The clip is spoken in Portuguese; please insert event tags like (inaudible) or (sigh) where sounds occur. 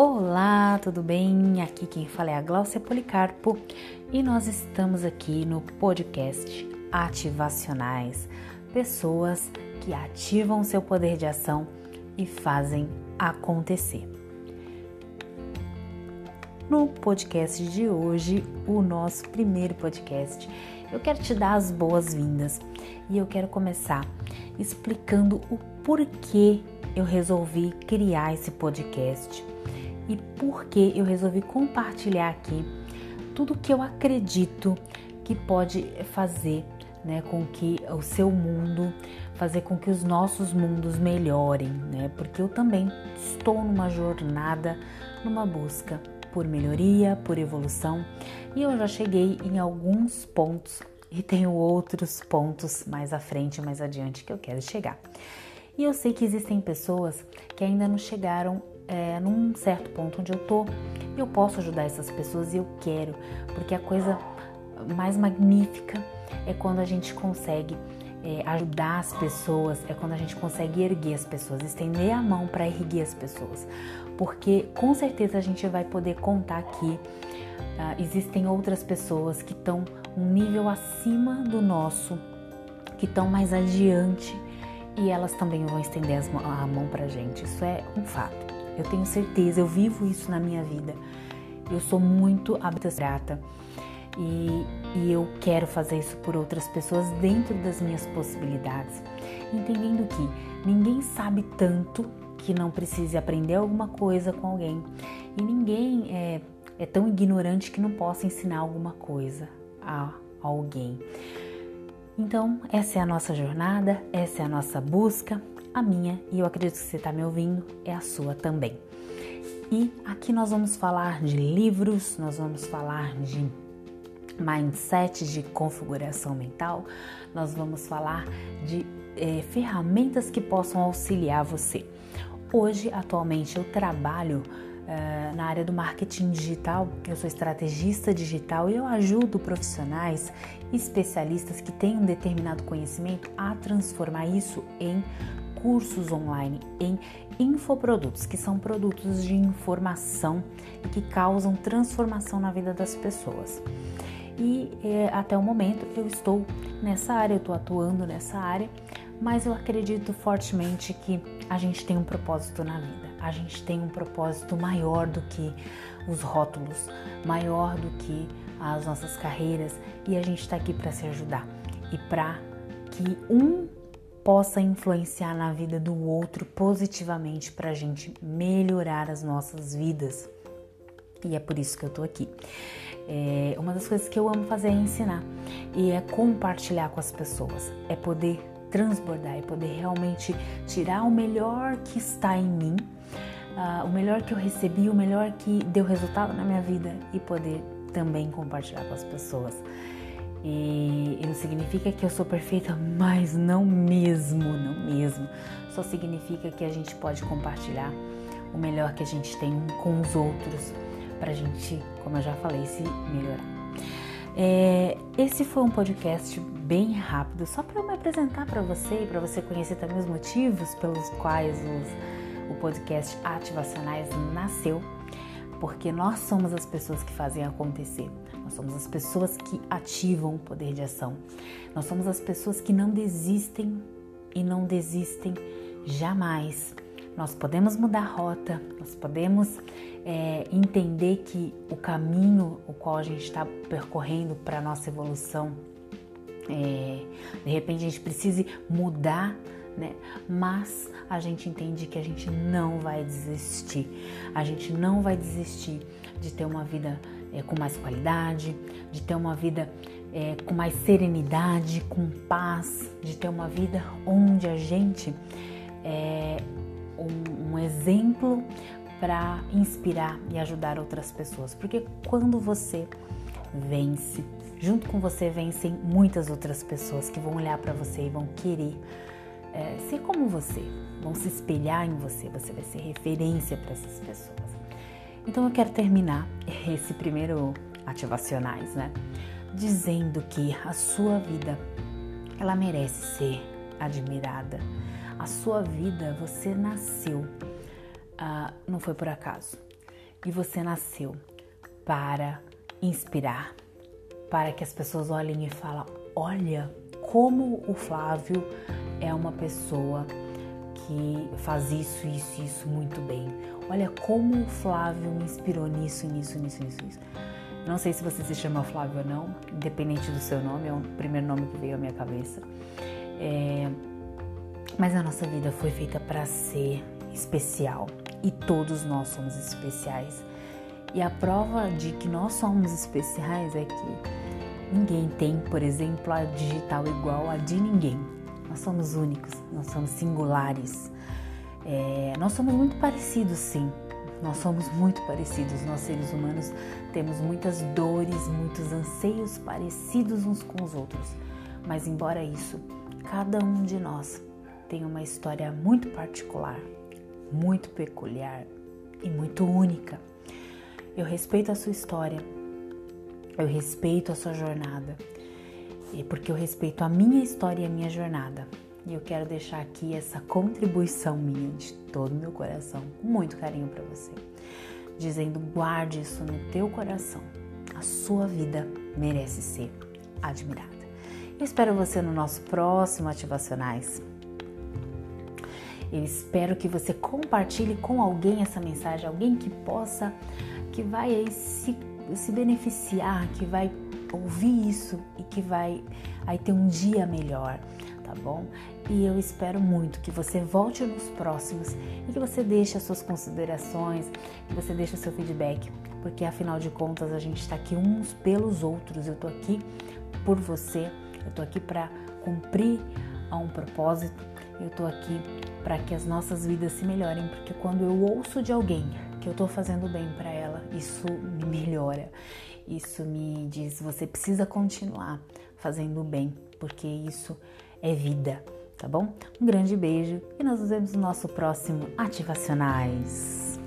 Olá, tudo bem? Aqui quem fala é a Glaucia Policarpo e nós estamos aqui no podcast Ativacionais pessoas que ativam seu poder de ação e fazem acontecer. No podcast de hoje, o nosso primeiro podcast, eu quero te dar as boas-vindas e eu quero começar explicando o porquê eu resolvi criar esse podcast e por que eu resolvi compartilhar aqui tudo que eu acredito que pode fazer né, com que o seu mundo, fazer com que os nossos mundos melhorem, né? Porque eu também estou numa jornada, numa busca por melhoria, por evolução, e eu já cheguei em alguns pontos e tenho outros pontos mais à frente, mais adiante que eu quero chegar. E eu sei que existem pessoas que ainda não chegaram é, num certo ponto onde eu tô. Eu posso ajudar essas pessoas e eu quero, porque a coisa mais magnífica é quando a gente consegue é, ajudar as pessoas, é quando a gente consegue erguer as pessoas, estender a mão para erguer as pessoas, porque com certeza a gente vai poder contar que uh, existem outras pessoas que estão um nível acima do nosso, que estão mais adiante e elas também vão estender a mão para gente. Isso é um fato. Eu tenho certeza, eu vivo isso na minha vida. Eu sou muito grata e, e eu quero fazer isso por outras pessoas dentro das minhas possibilidades, entendendo que ninguém sabe tanto que não precise aprender alguma coisa com alguém e ninguém é, é tão ignorante que não possa ensinar alguma coisa a alguém. Então, essa é a nossa jornada, essa é a nossa busca, a minha, e eu acredito que você está me ouvindo, é a sua também. E aqui nós vamos falar de livros, nós vamos falar de mindset, de configuração mental, nós vamos falar de é, ferramentas que possam auxiliar você. Hoje, atualmente, eu trabalho uh, na área do marketing digital, eu sou estrategista digital e eu ajudo profissionais especialistas que têm um determinado conhecimento a transformar isso em cursos online, em infoprodutos, que são produtos de informação que causam transformação na vida das pessoas. E é, até o momento eu estou nessa área, eu estou atuando nessa área, mas eu acredito fortemente que a gente tem um propósito na vida, a gente tem um propósito maior do que os rótulos, maior do que as nossas carreiras e a gente está aqui para se ajudar e para que um possa influenciar na vida do outro positivamente para a gente melhorar as nossas vidas. E é por isso que eu tô aqui. É, uma das coisas que eu amo fazer é ensinar e é compartilhar com as pessoas, é poder transbordar, é poder realmente tirar o melhor que está em mim, uh, o melhor que eu recebi, o melhor que deu resultado na minha vida e poder também compartilhar com as pessoas. E não significa que eu sou perfeita, mas não mesmo, não mesmo. Só significa que a gente pode compartilhar o melhor que a gente tem com os outros para a gente, como eu já falei, se melhorar. É, esse foi um podcast bem rápido, só para eu me apresentar para você e para você conhecer também os motivos pelos quais os, o podcast Ativacionais nasceu, porque nós somos as pessoas que fazem acontecer, nós somos as pessoas que ativam o poder de ação, nós somos as pessoas que não desistem e não desistem jamais. Nós podemos mudar a rota, nós podemos é, entender que o caminho o qual a gente está percorrendo para a nossa evolução, é, de repente a gente precise mudar, né? Mas a gente entende que a gente não vai desistir, a gente não vai desistir de ter uma vida é, com mais qualidade, de ter uma vida é, com mais serenidade, com paz, de ter uma vida onde a gente é, um, um exemplo para inspirar e ajudar outras pessoas. Porque quando você vence, junto com você vencem muitas outras pessoas que vão olhar para você e vão querer é, ser como você, vão se espelhar em você, você vai ser referência para essas pessoas. Então eu quero terminar (laughs) esse primeiro ativacionais, né? Dizendo que a sua vida ela merece ser admirada, a sua vida, você nasceu, ah, não foi por acaso. E você nasceu para inspirar, para que as pessoas olhem e falem: olha como o Flávio é uma pessoa que faz isso, isso, isso muito bem. Olha como o Flávio me inspirou nisso, nisso, nisso, nisso, nisso. Não sei se você se chama Flávio ou não, independente do seu nome, é o primeiro nome que veio à minha cabeça. É, mas a nossa vida foi feita para ser especial e todos nós somos especiais. E a prova de que nós somos especiais é que ninguém tem, por exemplo, a digital igual a de ninguém. Nós somos únicos, nós somos singulares. É, nós somos muito parecidos, sim. Nós somos muito parecidos. Nós, seres humanos, temos muitas dores, muitos anseios parecidos uns com os outros. Mas, embora isso, cada um de nós tem uma história muito particular, muito peculiar e muito única. Eu respeito a sua história, eu respeito a sua jornada, porque eu respeito a minha história e a minha jornada. E eu quero deixar aqui essa contribuição minha de todo o meu coração, com muito carinho para você, dizendo: guarde isso no teu coração. A sua vida merece ser admirada. Eu espero você no nosso próximo Ativacionais. Eu espero que você compartilhe com alguém essa mensagem, alguém que possa, que vai se, se beneficiar, que vai ouvir isso e que vai aí ter um dia melhor, tá bom? E eu espero muito que você volte nos próximos e que você deixe as suas considerações, que você deixe o seu feedback, porque afinal de contas a gente está aqui uns pelos outros. Eu tô aqui por você, eu tô aqui para cumprir a um propósito, eu tô aqui para que as nossas vidas se melhorem, porque quando eu ouço de alguém que eu estou fazendo bem para ela, isso me melhora. Isso me diz, você precisa continuar fazendo bem, porque isso é vida, tá bom? Um grande beijo e nós nos vemos no nosso próximo Ativacionais.